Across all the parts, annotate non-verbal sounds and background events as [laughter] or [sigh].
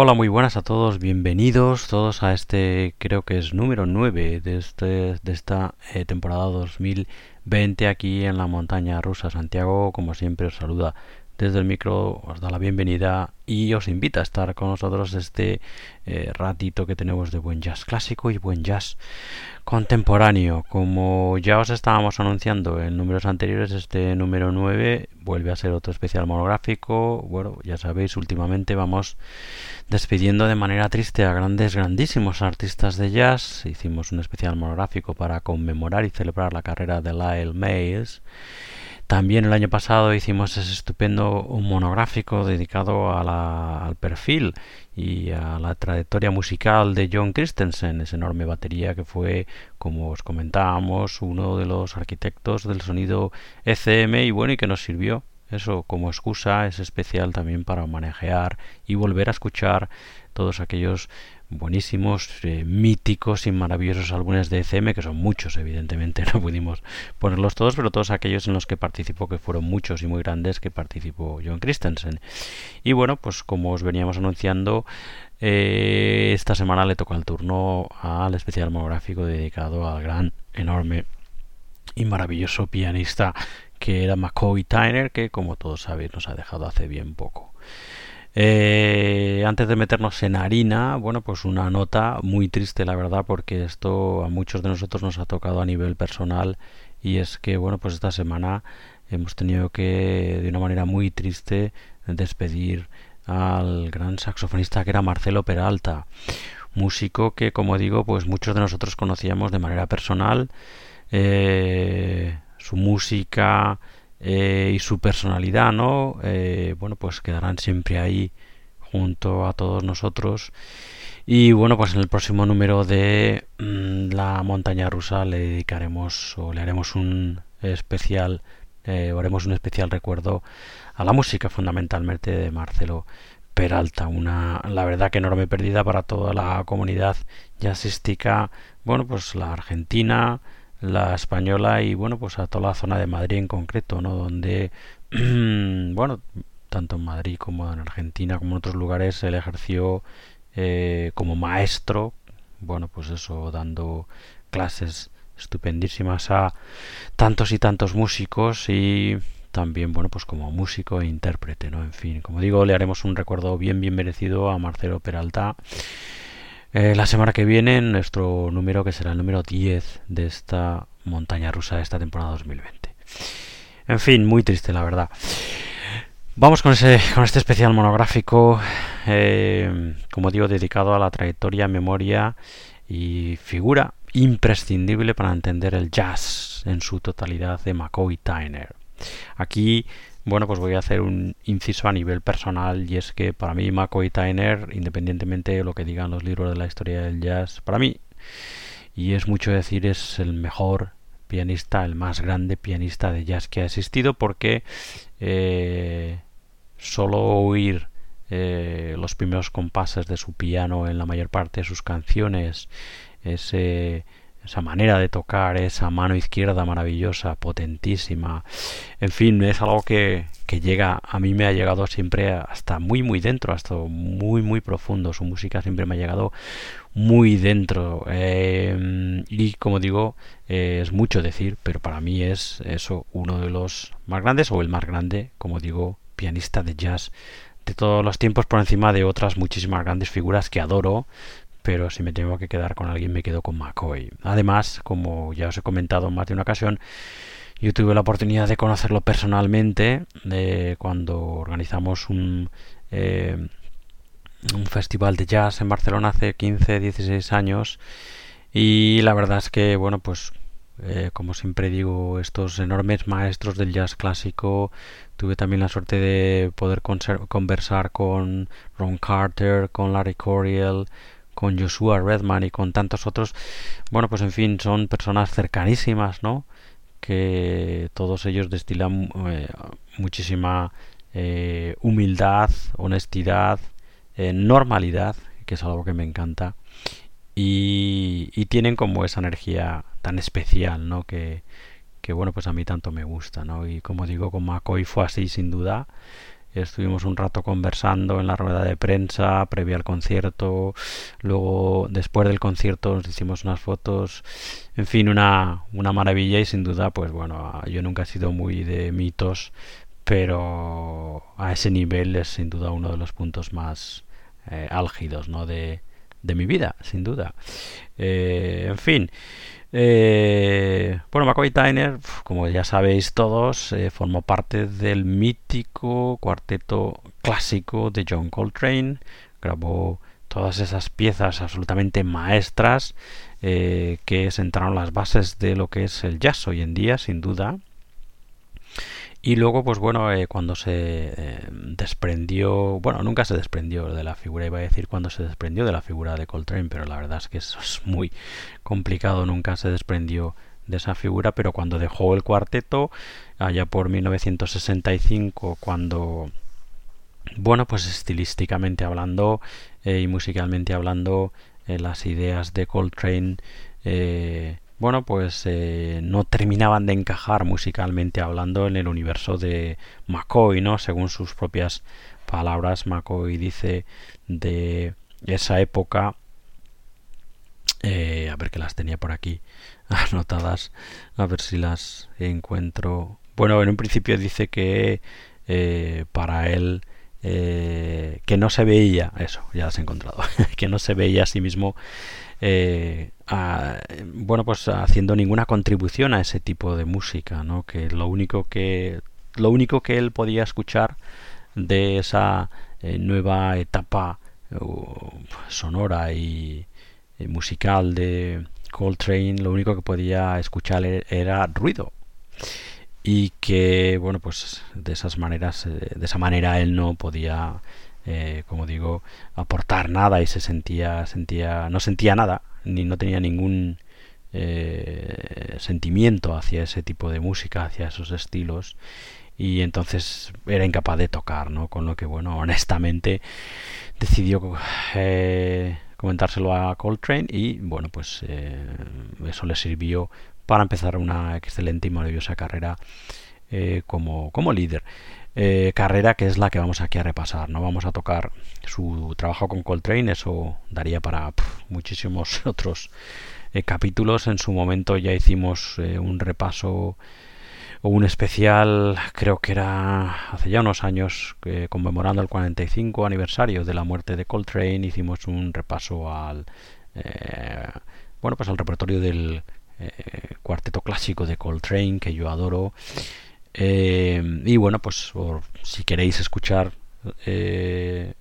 Hola, muy buenas a todos, bienvenidos todos a este, creo que es número 9 de, este, de esta eh, temporada 2020 aquí en la montaña rusa. Santiago, como siempre, os saluda desde el micro os da la bienvenida y os invita a estar con nosotros este eh, ratito que tenemos de buen jazz clásico y buen jazz contemporáneo. Como ya os estábamos anunciando en números anteriores, este número 9 vuelve a ser otro especial monográfico. Bueno, ya sabéis, últimamente vamos despidiendo de manera triste a grandes, grandísimos artistas de jazz. Hicimos un especial monográfico para conmemorar y celebrar la carrera de Lyle Mays. También el año pasado hicimos ese estupendo monográfico dedicado al perfil y a la trayectoria musical de John Christensen, esa enorme batería que fue, como os comentábamos, uno de los arquitectos del sonido ECM y bueno, y que nos sirvió. Eso como excusa es especial también para manejar y volver a escuchar todos aquellos buenísimos, eh, míticos y maravillosos álbumes de ECM, que son muchos, evidentemente, [laughs] no pudimos ponerlos todos, pero todos aquellos en los que participó, que fueron muchos y muy grandes, que participó John Christensen. Y bueno, pues como os veníamos anunciando, eh, esta semana le toca el turno al especial monográfico dedicado al gran, enorme y maravilloso pianista que era McCoy Tyner, que como todos sabéis nos ha dejado hace bien poco. Eh, antes de meternos en harina, bueno, pues una nota muy triste, la verdad, porque esto a muchos de nosotros nos ha tocado a nivel personal y es que, bueno, pues esta semana hemos tenido que, de una manera muy triste, despedir al gran saxofonista que era Marcelo Peralta, músico que, como digo, pues muchos de nosotros conocíamos de manera personal, eh, su música, eh, y su personalidad, ¿no? Eh, bueno, pues quedarán siempre ahí junto a todos nosotros. Y bueno, pues en el próximo número de mm, La Montaña Rusa le dedicaremos o le haremos un especial, eh, haremos un especial recuerdo a la música fundamentalmente de Marcelo Peralta, una la verdad que enorme pérdida para toda la comunidad jazzística, bueno, pues la argentina, la española y bueno pues a toda la zona de Madrid en concreto no donde [clears throat] bueno tanto en Madrid como en Argentina como en otros lugares él ejerció eh, como maestro bueno pues eso dando clases estupendísimas a tantos y tantos músicos y también bueno pues como músico e intérprete no en fin como digo le haremos un recuerdo bien bien merecido a Marcelo Peralta eh, la semana que viene nuestro número que será el número 10 de esta montaña rusa de esta temporada 2020. En fin, muy triste la verdad. Vamos con, ese, con este especial monográfico, eh, como digo, dedicado a la trayectoria, memoria y figura imprescindible para entender el jazz en su totalidad de McCoy Tyner. Aquí bueno, pues voy a hacer un inciso a nivel personal y es que para mí McCoy Tyner, independientemente de lo que digan los libros de la historia del jazz, para mí, y es mucho decir, es el mejor pianista, el más grande pianista de jazz que ha existido porque eh, solo oír eh, los primeros compases de su piano en la mayor parte de sus canciones, ese esa manera de tocar, esa mano izquierda maravillosa, potentísima. En fin, es algo que, que llega, a mí me ha llegado siempre hasta muy, muy dentro, hasta muy, muy profundo. Su música siempre me ha llegado muy dentro. Eh, y como digo, eh, es mucho decir, pero para mí es eso, uno de los más grandes o el más grande, como digo, pianista de jazz de todos los tiempos por encima de otras muchísimas grandes figuras que adoro pero si me tengo que quedar con alguien me quedo con McCoy. Además, como ya os he comentado en más de una ocasión, yo tuve la oportunidad de conocerlo personalmente cuando organizamos un, eh, un festival de jazz en Barcelona hace 15, 16 años y la verdad es que, bueno, pues eh, como siempre digo, estos enormes maestros del jazz clásico. Tuve también la suerte de poder conversar con Ron Carter, con Larry Coriel, con Joshua Redman y con tantos otros, bueno, pues en fin, son personas cercanísimas, ¿no? Que todos ellos destilan eh, muchísima eh, humildad, honestidad, eh, normalidad, que es algo que me encanta, y, y, tienen como esa energía tan especial, ¿no? Que, que bueno, pues a mí tanto me gusta, ¿no? Y como digo, con McCoy fue así, sin duda. Estuvimos un rato conversando en la rueda de prensa previa al concierto. Luego, después del concierto, nos hicimos unas fotos. En fin, una, una maravilla y sin duda, pues bueno, yo nunca he sido muy de mitos, pero a ese nivel es sin duda uno de los puntos más eh, álgidos ¿no? de, de, mi vida, sin duda. Eh, en fin. Eh, bueno, McCoy Tyner, como ya sabéis todos, formó parte del mítico cuarteto clásico de John Coltrane. Grabó todas esas piezas absolutamente maestras que sentaron las bases de lo que es el jazz hoy en día, sin duda. Y luego, pues bueno, eh, cuando se eh, desprendió, bueno, nunca se desprendió de la figura, iba a decir cuando se desprendió de la figura de Coltrane, pero la verdad es que eso es muy complicado, nunca se desprendió de esa figura, pero cuando dejó el cuarteto, allá por 1965, cuando, bueno, pues estilísticamente hablando eh, y musicalmente hablando, las ideas de Coltrane bueno, pues eh, no terminaban de encajar musicalmente hablando en el universo de McCoy, ¿no? Según sus propias palabras, McCoy dice de esa época, eh, a ver que las tenía por aquí [laughs] anotadas, a ver si las encuentro. Bueno, en un principio dice que eh, para él que no se veía, eso, ya las he encontrado, [laughs] que no se veía a sí mismo eh, bueno pues haciendo ninguna contribución a ese tipo de música no que lo único que lo único que él podía escuchar de esa eh, nueva etapa sonora y musical de Coltrane lo único que podía escuchar e-, era ruido. Y que bueno pues de esas maneras eh, de esa manera él no podía eh, como digo, aportar nada y se sentía, sentía, no sentía nada, ni no tenía ningún eh, sentimiento hacia ese tipo de música, hacia esos estilos y entonces era incapaz de tocar, ¿no? Con lo que, bueno, [laughs] honestamente decidió eh, comentárselo a Coltrane y, bueno, pues eso le sirvió para empezar una excelente y maravillosa carrera como, como líder. Eh, carrera que es la que vamos aquí a repasar. No vamos a tocar su trabajo con Coltrane, eso daría para muchísimos [laughs] otros eh, capítulos. En su momento ya hicimos eh, un repaso o un especial, creo que era hace ya unos años, conmemorando el 45 aniversario de la muerte de Coltrane. Hicimos un repaso al bueno pues al repertorio del cuarteto clásico de Coltrane que yo adoro eh, y bueno, pues si queréis escuchar eh,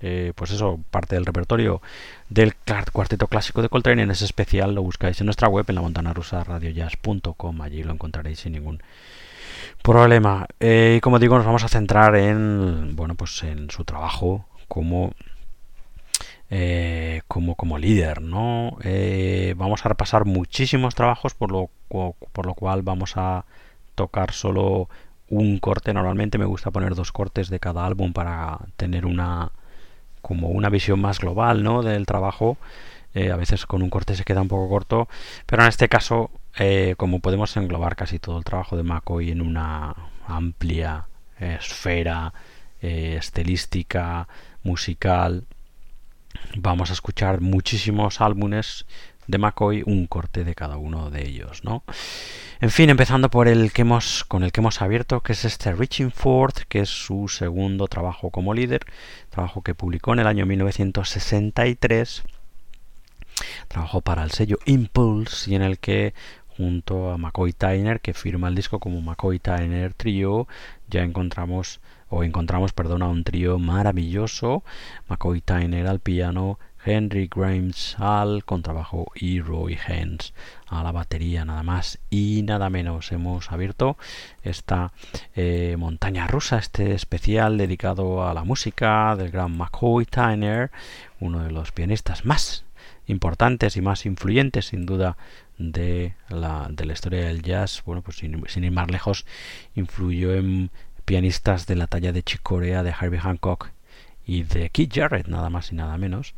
eh, pues eso, parte del repertorio del cuarteto clásico de Coltrane, en ese especial lo buscáis en nuestra web, en la montana rusa radiojazz.com, allí lo encontraréis sin ningún problema. y como digo, nos vamos a centrar en, bueno, pues en su trabajo como como, como líder, ¿no? vamos a repasar muchísimos trabajos, por lo, por lo cual vamos a tocar solo un corte. Normalmente me gusta poner dos cortes de cada álbum para tener una como una visión más global ¿no? del trabajo. Eh, a veces con un corte se queda un poco corto, pero en este caso, eh, como podemos englobar casi todo el trabajo de McCoy en una amplia esfera eh, estilística, musical, vamos a escuchar muchísimos álbumes de McCoy, un corte de cada uno de ellos, ¿no? En fin, empezando por el que hemos, con el que hemos abierto, que es este Reaching Forth, que es su segundo trabajo como líder, trabajo que publicó en el año 1963, trabajo para el sello Impulse y en el que junto a McCoy Tyner, que firma el disco como McCoy Tyner Trio, ya encontramos o encontramos, perdona, un trío maravilloso, McCoy Tyner al piano, Henry Grimes al contrabajo y Roy Hens a la batería nada más y nada menos. Hemos abierto esta eh, montaña rusa este especial dedicado a la música del gran McCoy Tyner uno de los pianistas más importantes y más influyentes sin duda de la, de la historia del jazz. Bueno pues sin, ir más lejos influyó en pianistas de la talla de Chick Corea de Herbie Hancock y de Keith Jarrett, nada más y nada menos.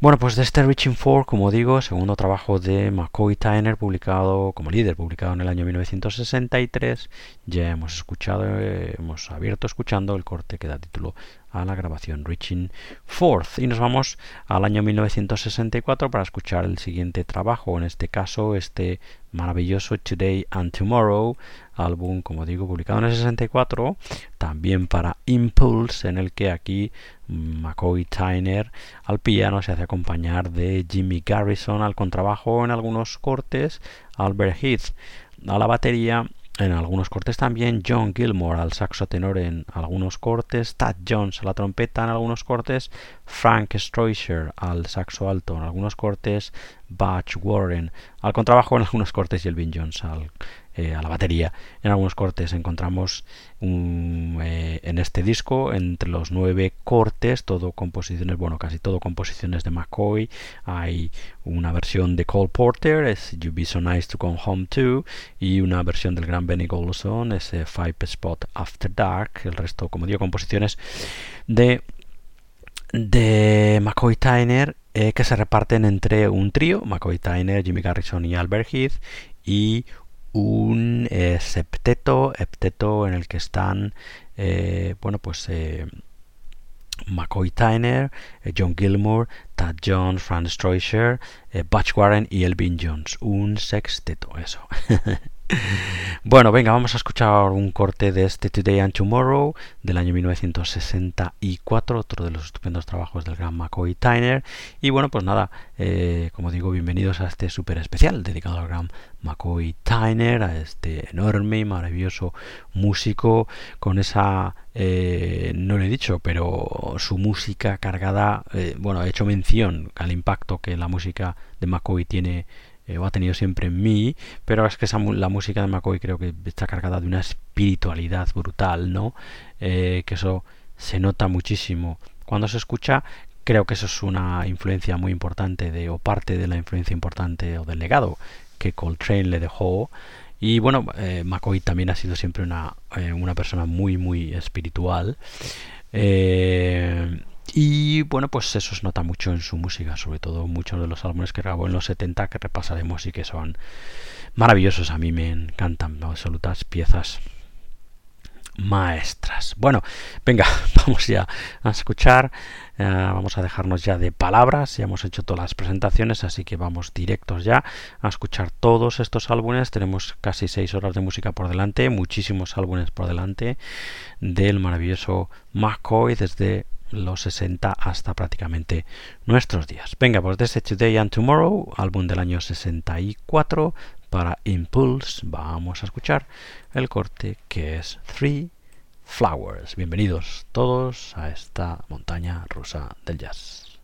Bueno, pues de este Reaching For, como digo, segundo trabajo de McCoy Tyner, publicado como líder, publicado en el año 1963, ya hemos escuchado, hemos abierto escuchando el corte que da título a la grabación Reaching Forth. Y nos vamos al año 1964 para escuchar el siguiente trabajo, en este caso este maravilloso Today and Tomorrow, álbum, como digo, publicado en el 64, también para Impulse, en el que aquí McCoy Tyner al piano se hace acompañar de Jimmy Garrison al contrabajo en algunos cortes, Albert Heath a la batería en algunos cortes también, John Gilmore al saxo tenor en algunos cortes, Tad Jones a la trompeta en algunos cortes, Frank Stroisher al saxo alto en algunos cortes, Butch Warren al contrabajo en algunos cortes y Elvin Jones al eh, a la batería. En algunos cortes encontramos eh, en este disco, entre los nueve cortes, todo composiciones, bueno, casi todo composiciones de McCoy. Hay una versión de Cole Porter, es You Be So Nice to Come Home To, y una versión del gran Benny Golson, ese Five Spot After Dark. El resto, como digo, composiciones de de McCoy Tyner eh, que se reparten entre un trío, McCoy Tyner, Jimmy Garrison y Albert Heath, y un eh, septeto, en el que están, eh, bueno, pues eh, McCoy Tyner, eh, John Gilmour, Tad Jones, Franz Stroisher, Butch Warren y Elvin Jones. Un sexteto, eso. [laughs] Bueno, venga, vamos a escuchar un corte de este Today and Tomorrow del año 1964, otro de los estupendos trabajos del gran McCoy Tyner. Y bueno, pues nada, eh, como digo, bienvenidos a este súper especial dedicado al gran McCoy Tyner, a este enorme y maravilloso músico con esa, eh, no lo he dicho, pero su música cargada, eh, bueno, he hecho mención al impacto que la música de McCoy tiene eh, o ha tenido siempre en mí, pero es que la música de McCoy creo que está cargada de una espiritualidad brutal, ¿no? Eh, que eso se nota muchísimo. Cuando se escucha, creo que eso es una influencia muy importante o parte de la influencia importante o del legado que Coltrane le dejó. Y bueno, eh, McCoy también ha sido siempre una, una persona muy, muy espiritual. Eh, y bueno, pues eso se nota mucho en su música, sobre todo muchos de los álbumes que grabó en los 70 que repasaremos y que son maravillosos. A mí me encantan, absolutas piezas maestras. Bueno, venga, [laughs] vamos ya a escuchar. Eh, vamos a dejarnos ya de palabras. Ya hemos hecho todas las presentaciones, así que vamos directos ya a escuchar todos estos álbumes. Tenemos casi seis horas de música por delante, muchísimos álbumes por delante del maravilloso McCoy desde los 60 hasta prácticamente nuestros días. Venga, pues desde Today and Tomorrow, álbum del año 64 para Impulse, vamos a escuchar el corte que es Three Flowers. Bienvenidos todos a esta montaña rusa del jazz.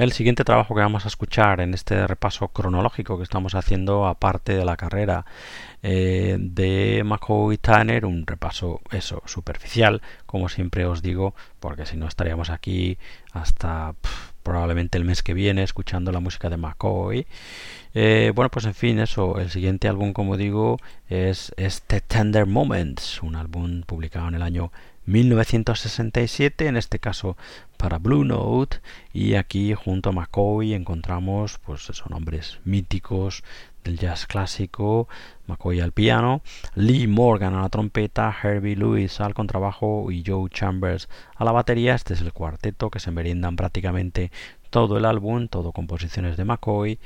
El siguiente trabajo que vamos a escuchar en este repaso cronológico que estamos haciendo aparte de la carrera eh, de McCoy Tanner, un repaso eso superficial, como siempre os digo, porque si no estaríamos aquí hasta probablemente el mes que viene escuchando la música de McCoy. Eh, bueno, pues en fin, eso. El siguiente álbum, como digo, es este Tender Moments, un álbum publicado en el año 1967, en este caso para Blue Note, y aquí junto a McCoy encontramos pues esos nombres míticos del jazz clásico, McCoy al piano, Lee Morgan a la trompeta, Herbie Lewis al contrabajo y Joe Chambers a la batería. Este es el cuarteto que se meriendan prácticamente todo el álbum, todo composiciones de McCoy,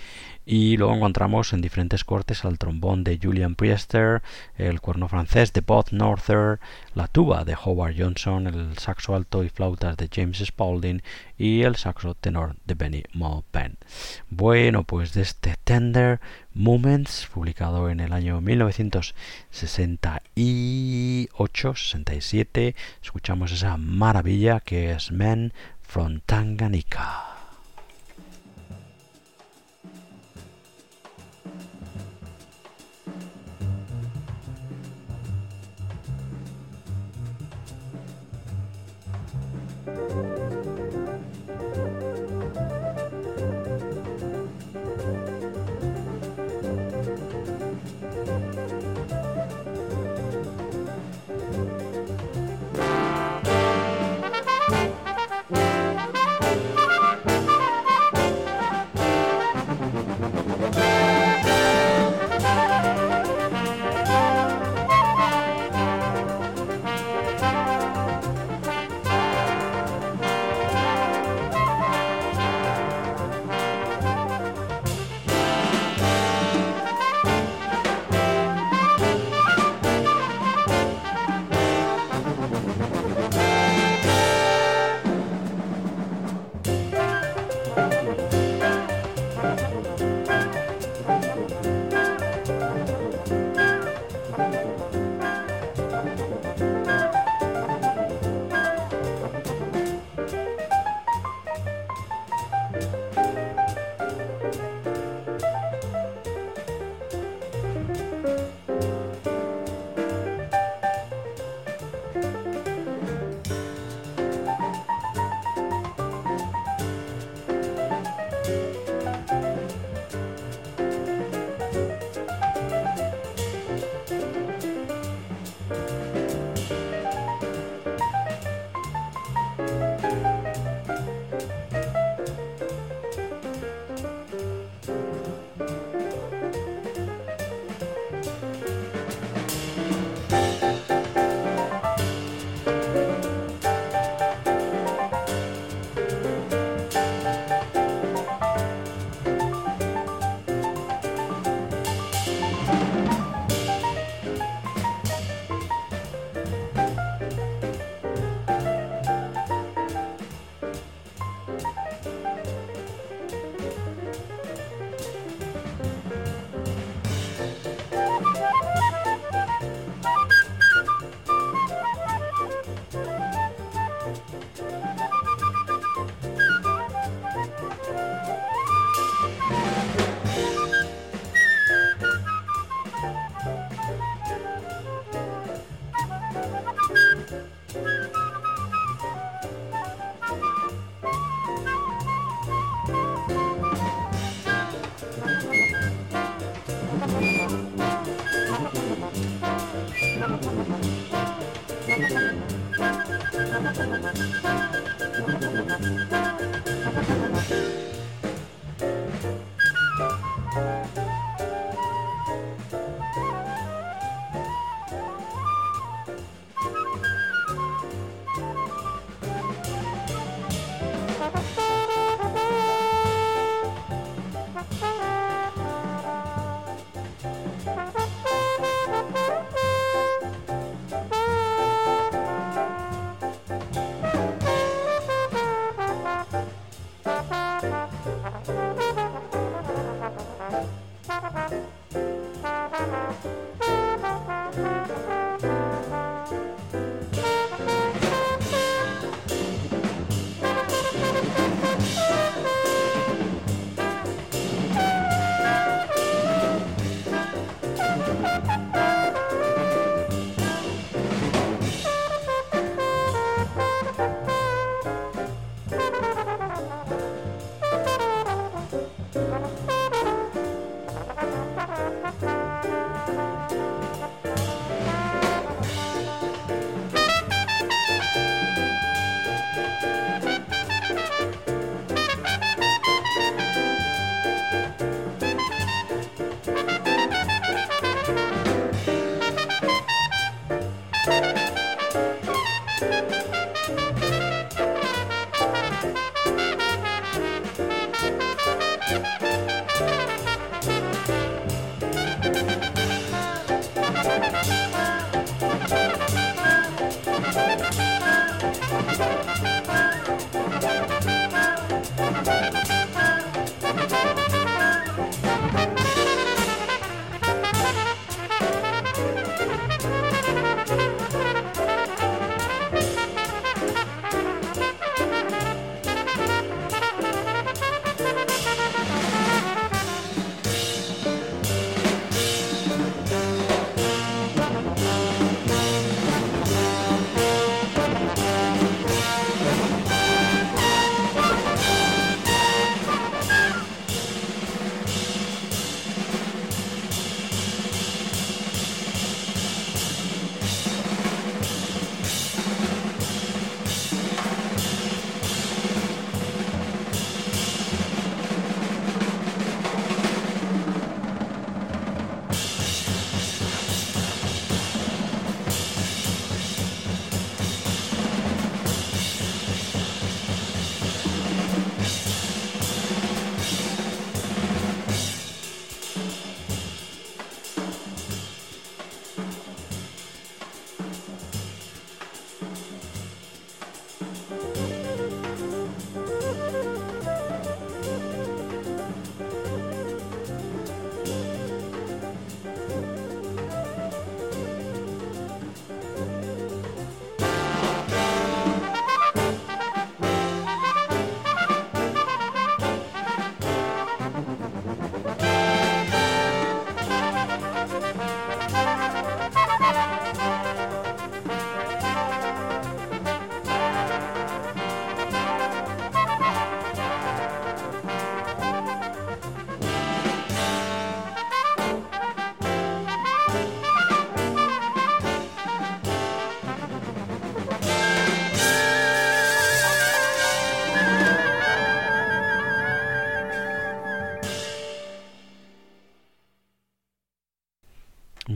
y luego encontramos en diferentes cortes al trombón de Julian Priester, el cuerno francés de Bob Norther, la tuba de Howard Johnson, el saxo alto y flautas de James Spaulding y el saxo tenor de Benny Maupin. Bueno, pues de este Tender Moments, publicado en el año 1968-67, escuchamos esa maravilla que es Men from Tanganyika.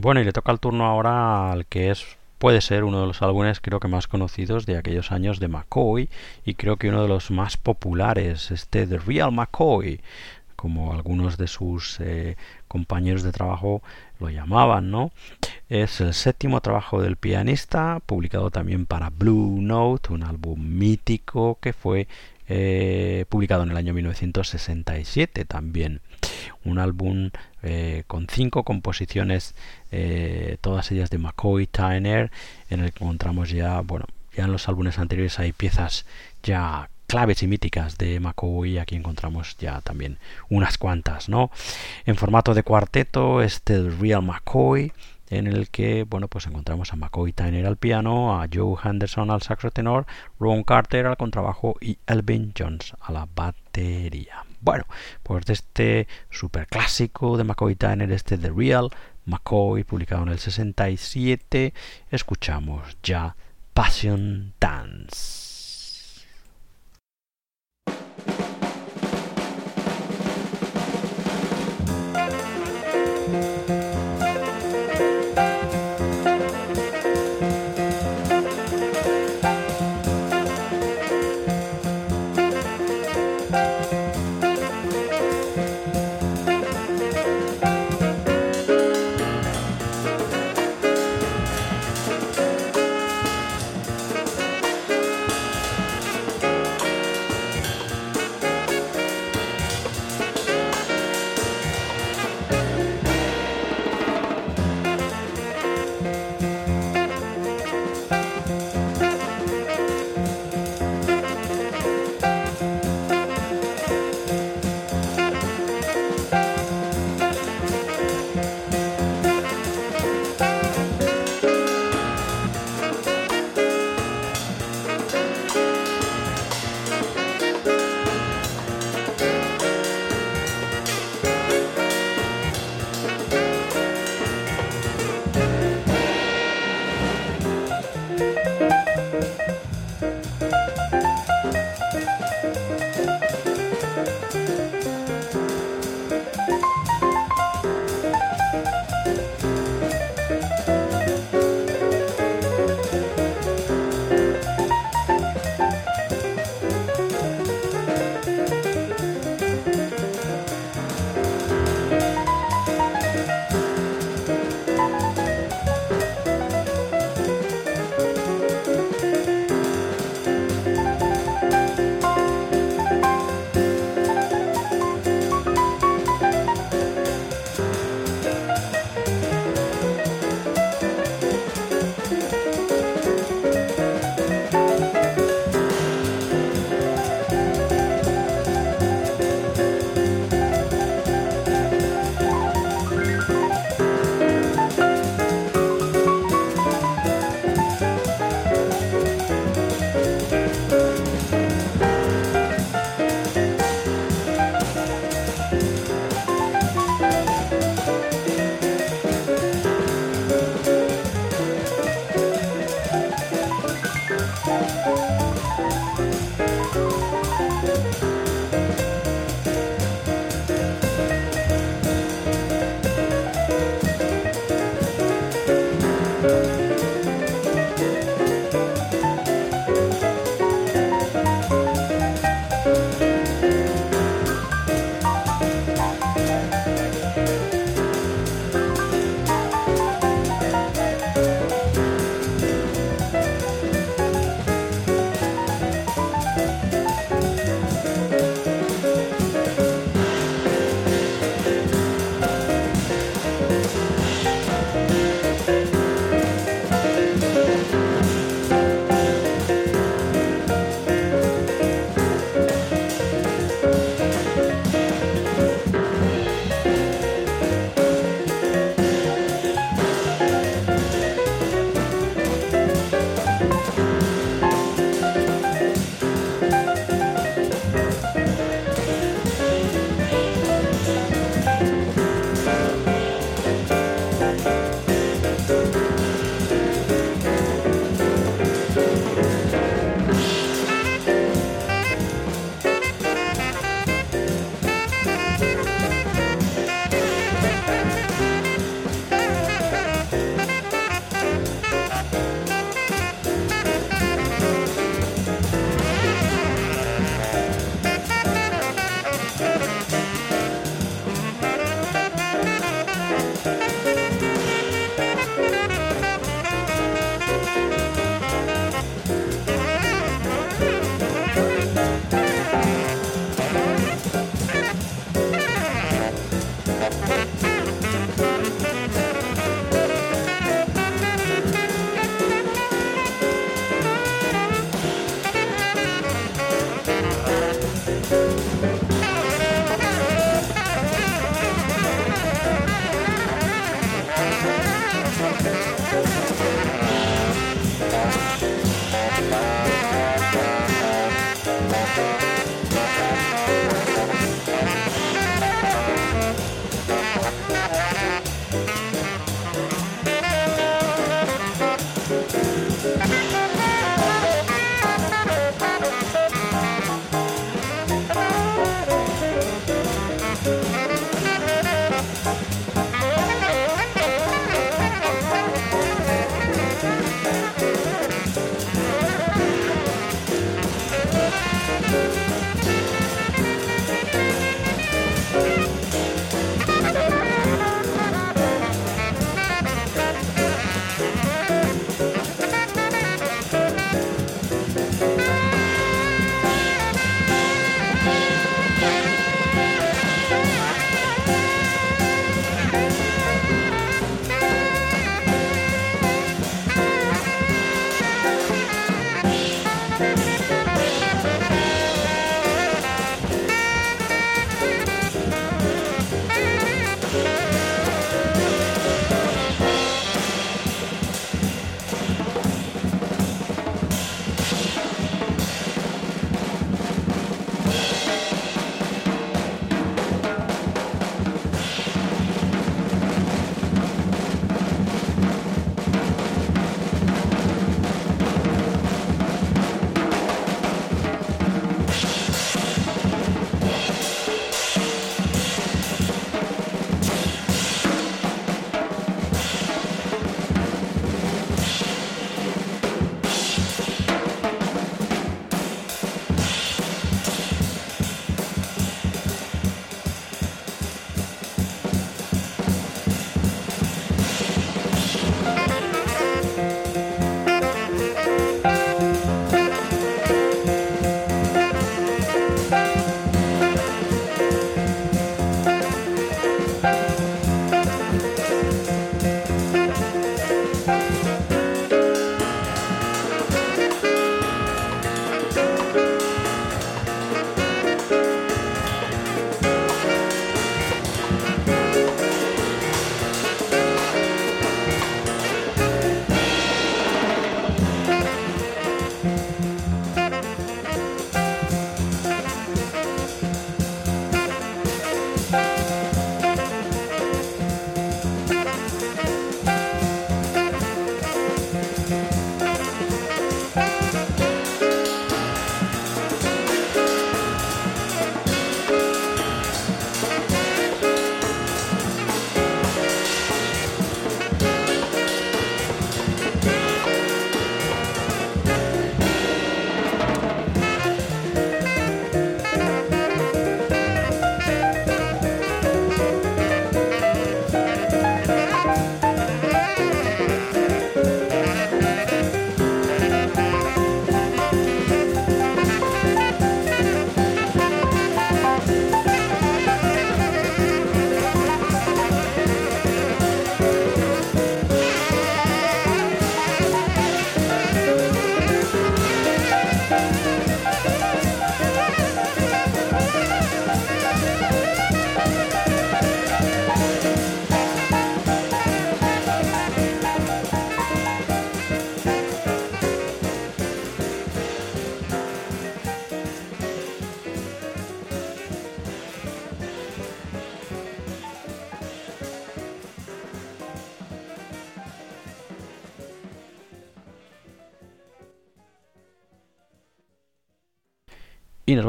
Bueno, y le toca el turno ahora al que es puede ser uno de los álbumes creo que más conocidos de aquellos años de McCoy y creo que uno de los más populares, este The Real McCoy, como algunos de sus eh, compañeros de trabajo lo llamaban, ¿no? Es el séptimo trabajo del pianista, publicado también para Blue Note, un álbum mítico que fue eh, publicado en el año 1967 también. Un álbum eh, con cinco composiciones, eh, todas ellas de McCoy Tyner, en el que encontramos ya, bueno, ya en los álbumes anteriores hay piezas ya claves y míticas de McCoy, aquí encontramos ya también unas cuantas, ¿no? En formato de cuarteto, este Real McCoy, en el que bueno pues encontramos a McCoy Tyner al piano, a Joe Henderson al saxo tenor, Ron Carter al contrabajo y Elvin Jones a la batería. Bueno, pues de este super clásico de McCoy Tyner, este The Real McCoy, publicado en el 67, escuchamos ya Passion Dance.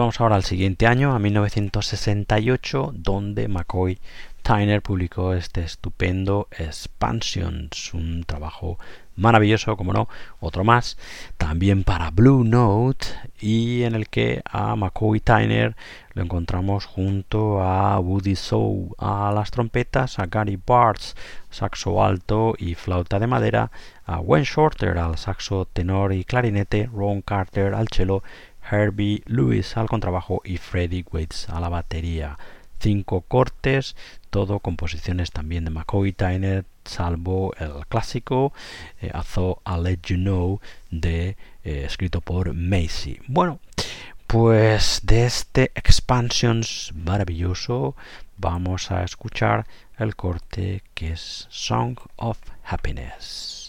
Vamos ahora al siguiente año, a 1968, donde McCoy Tyner publicó este estupendo Expansions, un trabajo maravilloso, como no, otro más, también para Blue Note y en el que a McCoy Tyner lo encontramos junto a Woody Sow. A las trompetas, a Gary Bartz, saxo alto y flauta de madera, a Wayne Shorter al saxo tenor y clarinete, Ron Carter al cello, Herbie Lewis al contrabajo y Freddie Waits a la batería cinco cortes, todo composiciones también de McCoy Tyner, salvo el clásico eh, I'll Let You Know de eh, escrito por Macy. Bueno, pues de este Expansions maravilloso vamos a escuchar el corte que es Song of Happiness.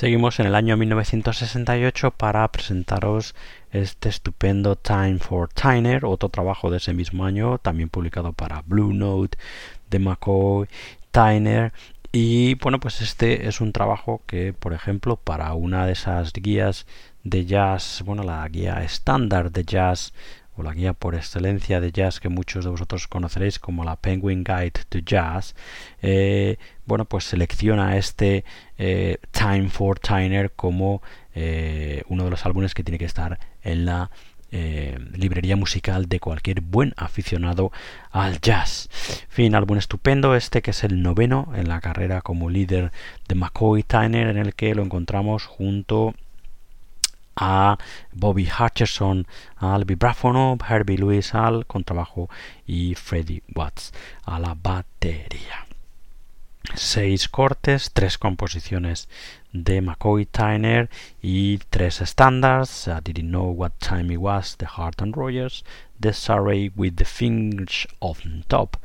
Seguimos en el año 1968 para presentaros este estupendo Time for Tyner, otro trabajo de ese mismo año, también publicado para Blue Note de McCoy Tyner. Y bueno, pues este es un trabajo que, por ejemplo, para una de esas guías de jazz, bueno, la guía estándar de jazz la guía por excelencia de jazz que muchos de vosotros conoceréis como la Penguin Guide to Jazz, eh, bueno, pues selecciona este eh, Time for Tyner como eh, uno de los álbumes que tiene que estar en la librería musical de cualquier buen aficionado al jazz. Fin, álbum estupendo, este que es el noveno en la carrera como líder de McCoy Tyner, en el que lo encontramos junto a Bobby Hutcherson al vibráfono, Herbie Lewis al contrabajo y Freddie Watts a la batería seis cortes, tres composiciones de McCoy Tyner y tres estándares. I didn't know what time it was, The Hart and Rogers, The Surrey with the Fingers on Top,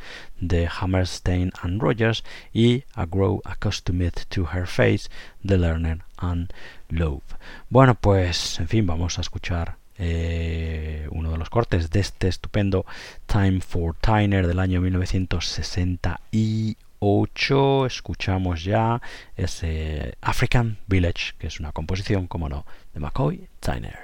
The Hammerstein and Rogers y A Grow Accustomed to Her Face, The Learner and Love. Bueno, pues en fin, vamos a escuchar eh, uno de los cortes de este estupendo Time for Tyner del año 1968 8 escuchamos ya ese African Village, que es una composición, como no, de McCoy Tyner.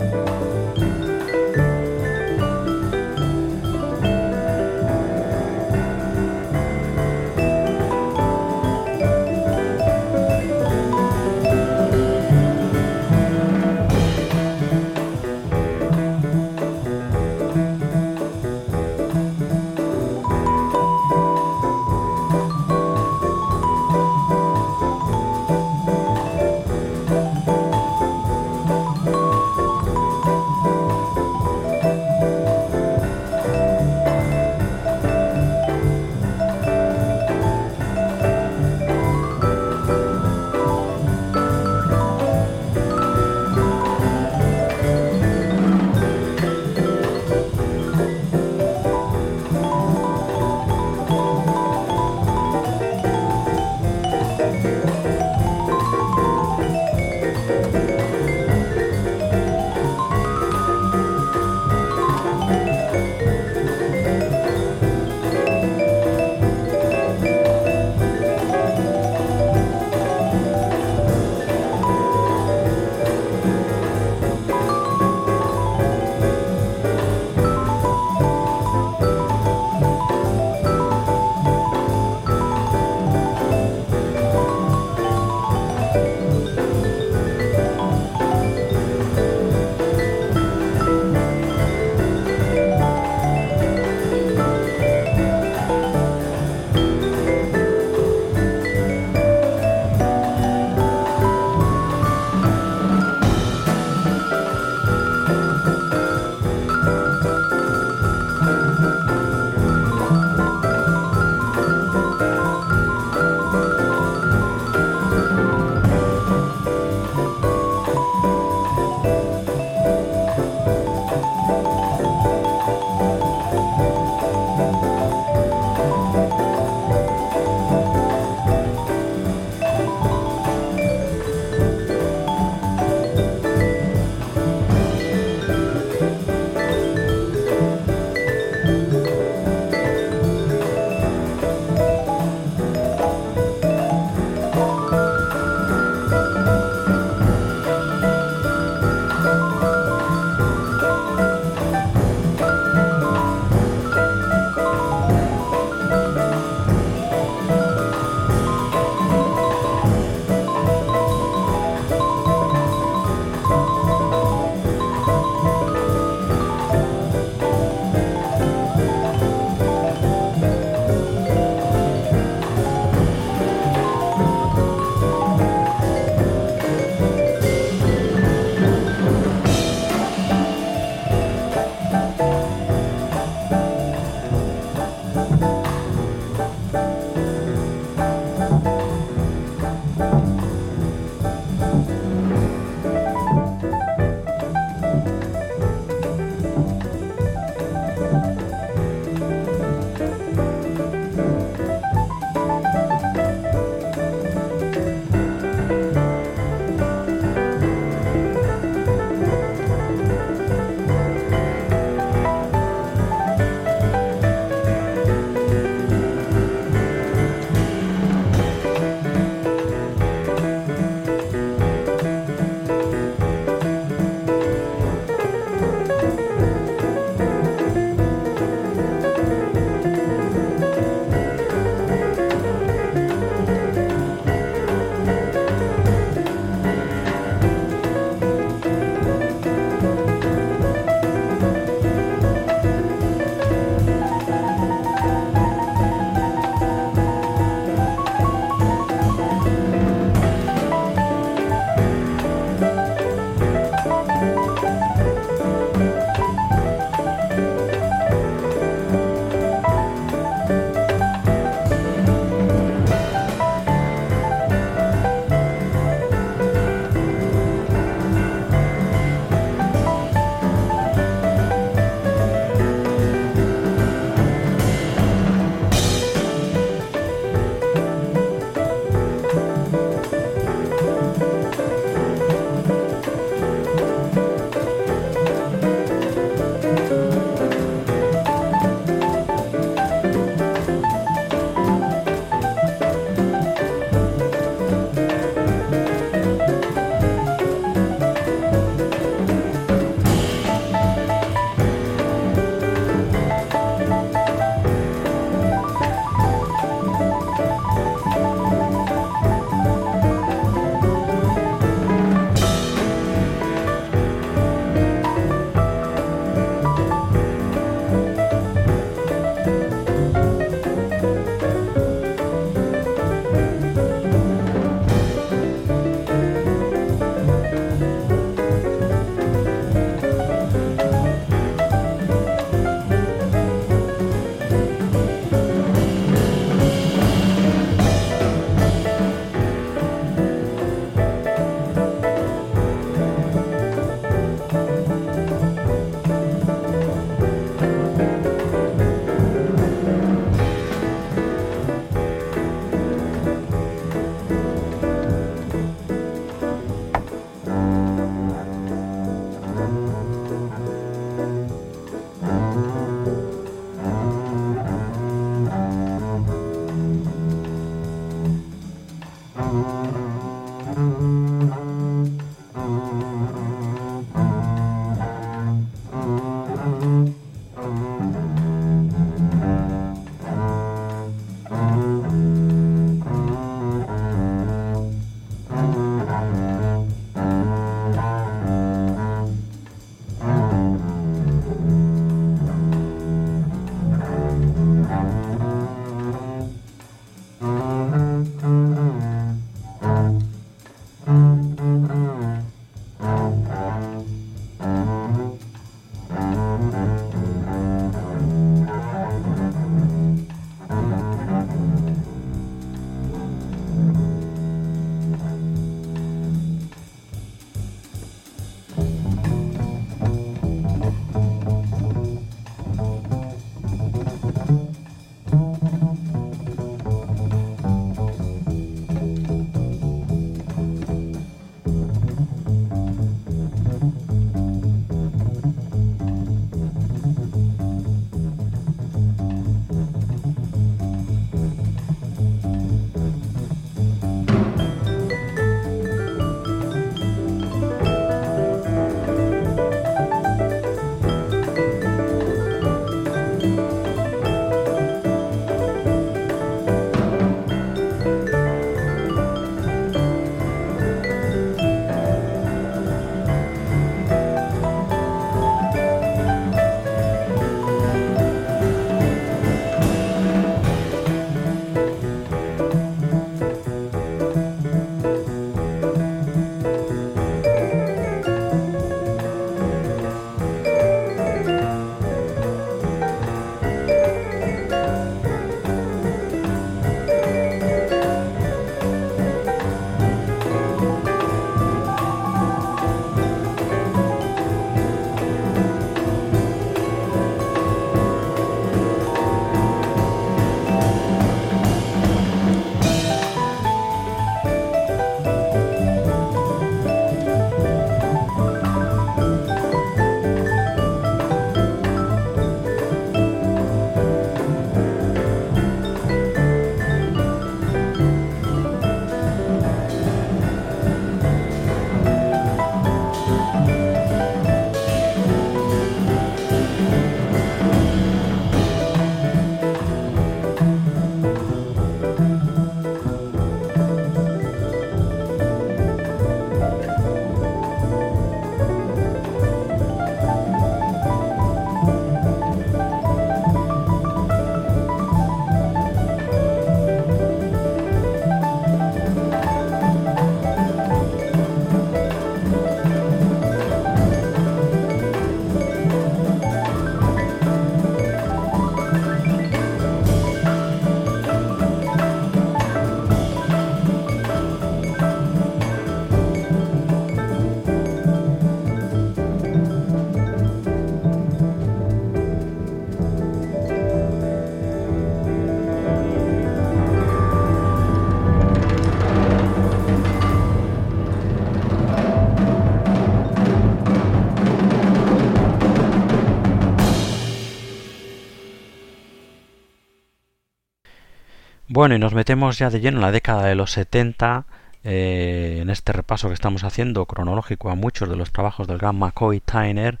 Bueno, y nos metemos ya de lleno en la década de los 70, eh, en este repaso que estamos haciendo cronológico a muchos de los trabajos del gran McCoy Tyner,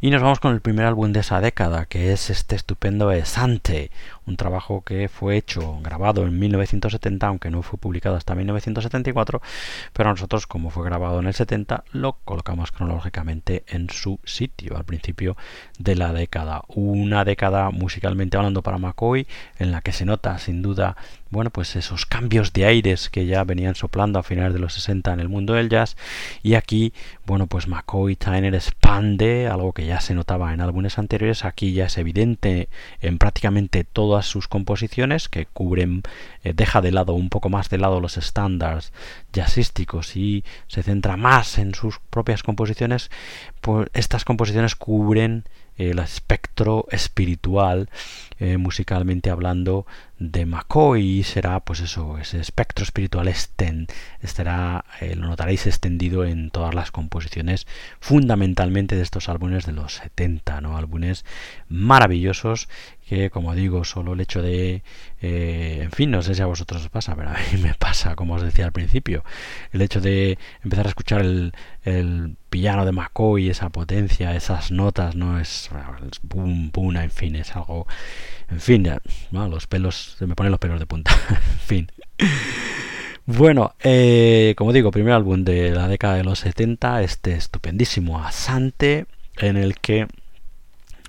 y nos vamos con el primer álbum de esa década, que es este estupendo Esante, un trabajo que fue hecho, grabado en 1970, aunque no fue publicado hasta 1974, pero nosotros, como fue grabado en el 70, lo colocamos cronológicamente en su sitio, al principio de la década. Una década musicalmente hablando para McCoy, en la que se nota sin duda bueno, pues esos cambios de aires que ya venían soplando a finales de los 60 en el mundo del jazz y aquí, bueno, pues McCoy Tyner expande algo que ya se notaba en álbumes anteriores, aquí ya es evidente en prácticamente todo sus composiciones que cubren, eh, deja de lado un poco más de lado los estándares jazzísticos y se centra más en sus propias composiciones, pues estas composiciones cubren el espectro espiritual eh, musicalmente hablando de McCoy será pues eso ese espectro espiritual estén estará eh, lo notaréis extendido en todas las composiciones fundamentalmente de estos álbumes de los 70 no álbumes maravillosos que como digo solo el hecho de eh, en fin no sé si a vosotros os pasa pero a mí [laughs] me pasa como os decía al principio el hecho de empezar a escuchar el, el piano de McCoy esa potencia esas notas no es, boom boom en fin es algo en fin, ya, los pelos, se me ponen los pelos de punta. [laughs] en fin. Bueno, eh, como digo, primer álbum de la década de los 70, este estupendísimo Asante, en el que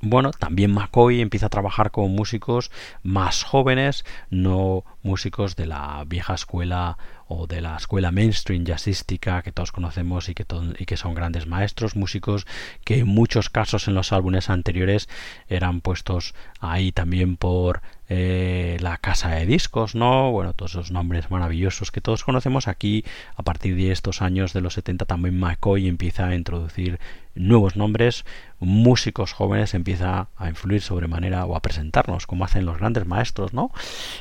bueno, también McCoy empieza a trabajar con músicos más jóvenes, no músicos de la vieja escuela o de la escuela mainstream jazzística que todos conocemos y que, y que son grandes maestros, músicos que en muchos casos en los álbumes anteriores eran puestos ahí también por eh, la casa de discos, ¿no? Bueno, todos esos nombres maravillosos que todos conocemos aquí a partir de estos años de los 70 también McCoy empieza a introducir nuevos nombres, músicos jóvenes empieza a influir sobremanera o a presentarnos como hacen los grandes maestros, ¿no?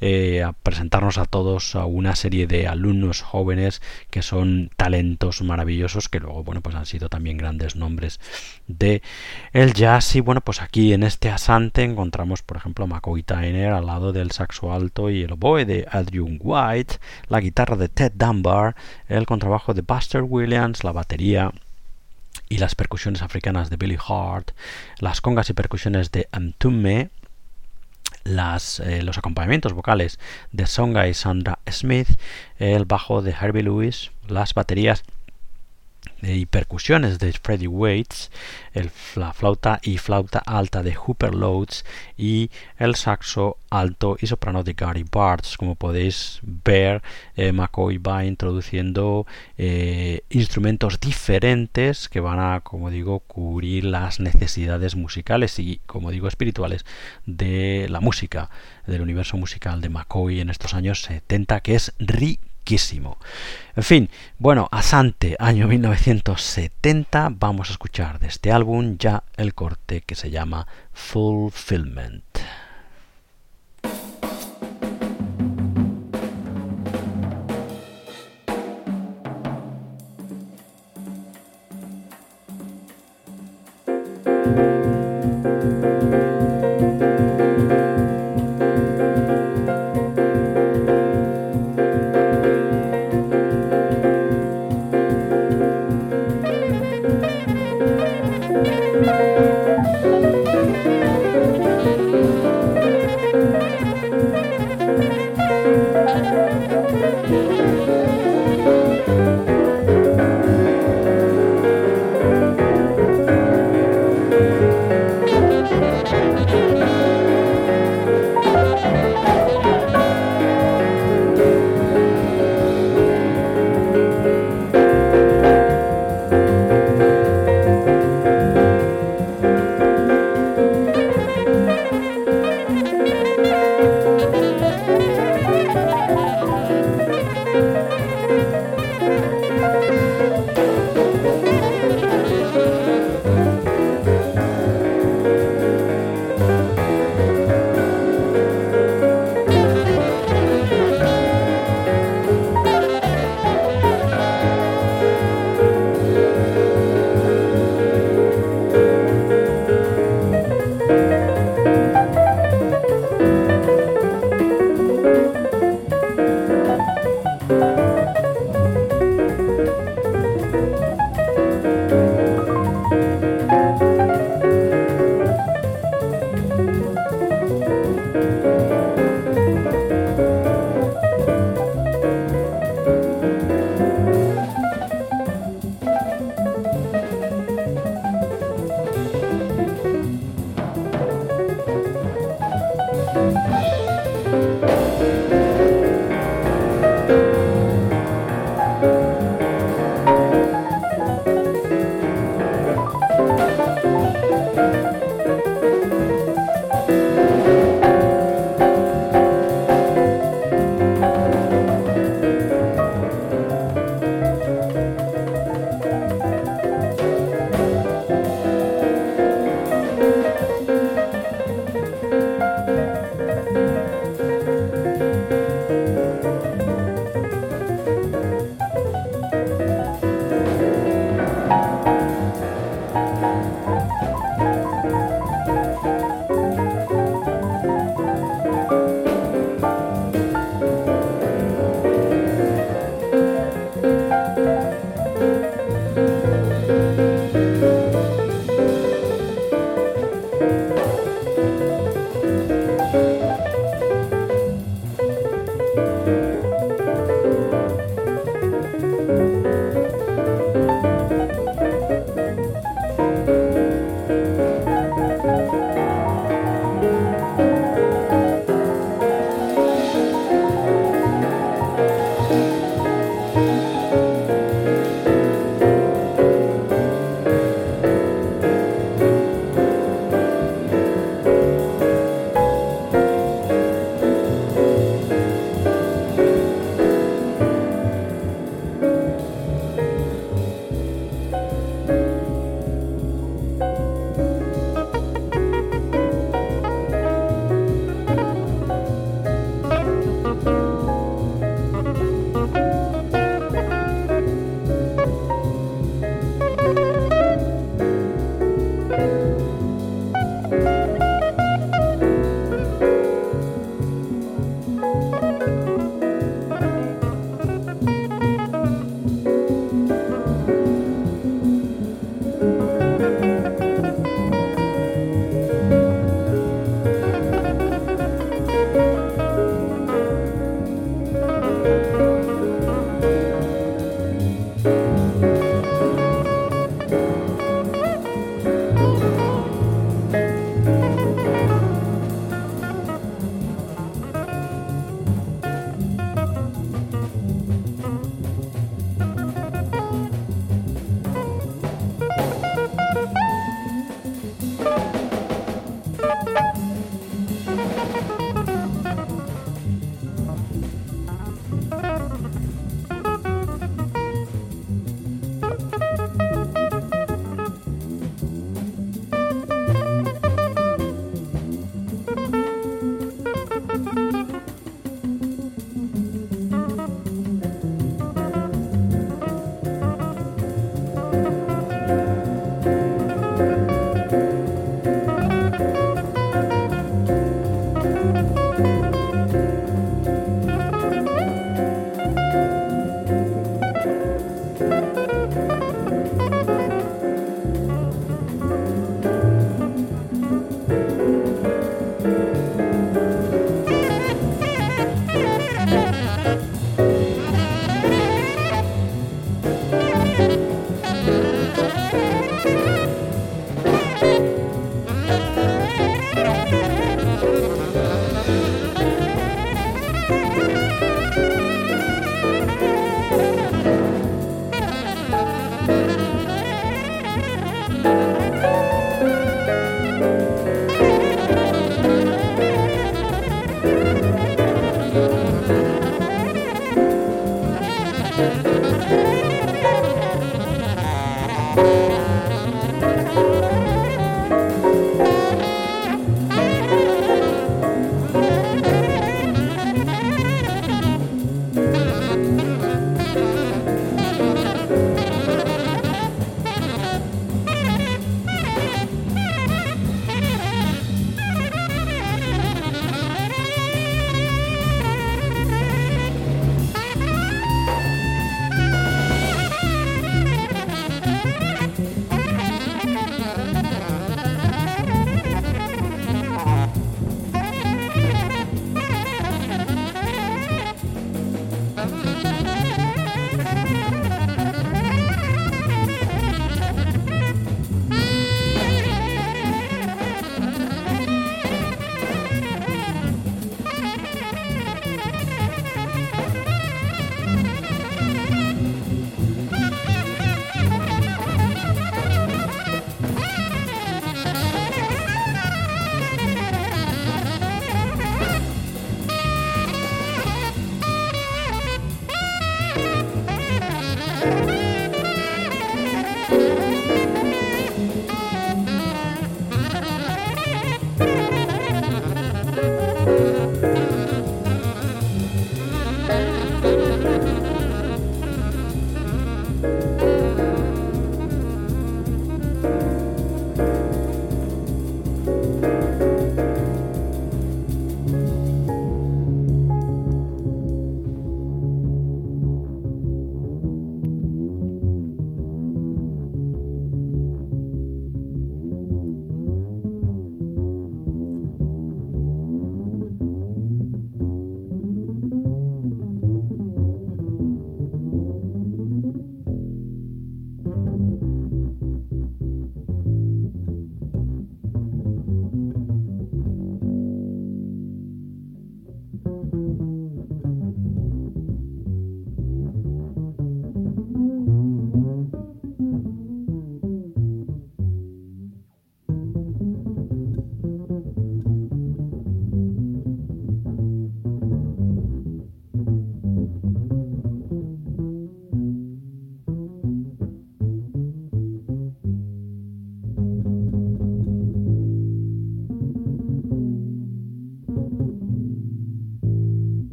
Eh, a presentarnos a todos a una serie de alumnos jóvenes que son talentos maravillosos que luego, bueno, pues han sido también grandes nombres de el jazz y bueno, pues aquí en este asante encontramos, por ejemplo, a McCoy Tyner al lado del saxo alto y el oboe de Adrian White, la guitarra de Ted Dunbar, el contrabajo de Buster Williams, la batería y las percusiones africanas de Billy Hart, las congas y percusiones de Mtume, las, eh, los acompañamientos vocales de Songa y Sandra Smith, el bajo de Herbie Lewis, las baterías y percusiones de Freddie Waits, el, la flauta y flauta alta de Hooper Loads y el saxo alto y soprano de Gary Bartz. Como podéis ver, eh, McCoy va introduciendo eh, instrumentos diferentes que van a, como digo, cubrir las necesidades musicales y, como digo, espirituales de la música, del universo musical de McCoy en estos años 70, que es rico en fin, bueno, Asante, año 1970, vamos a escuchar de este álbum ya el corte que se llama Fulfillment.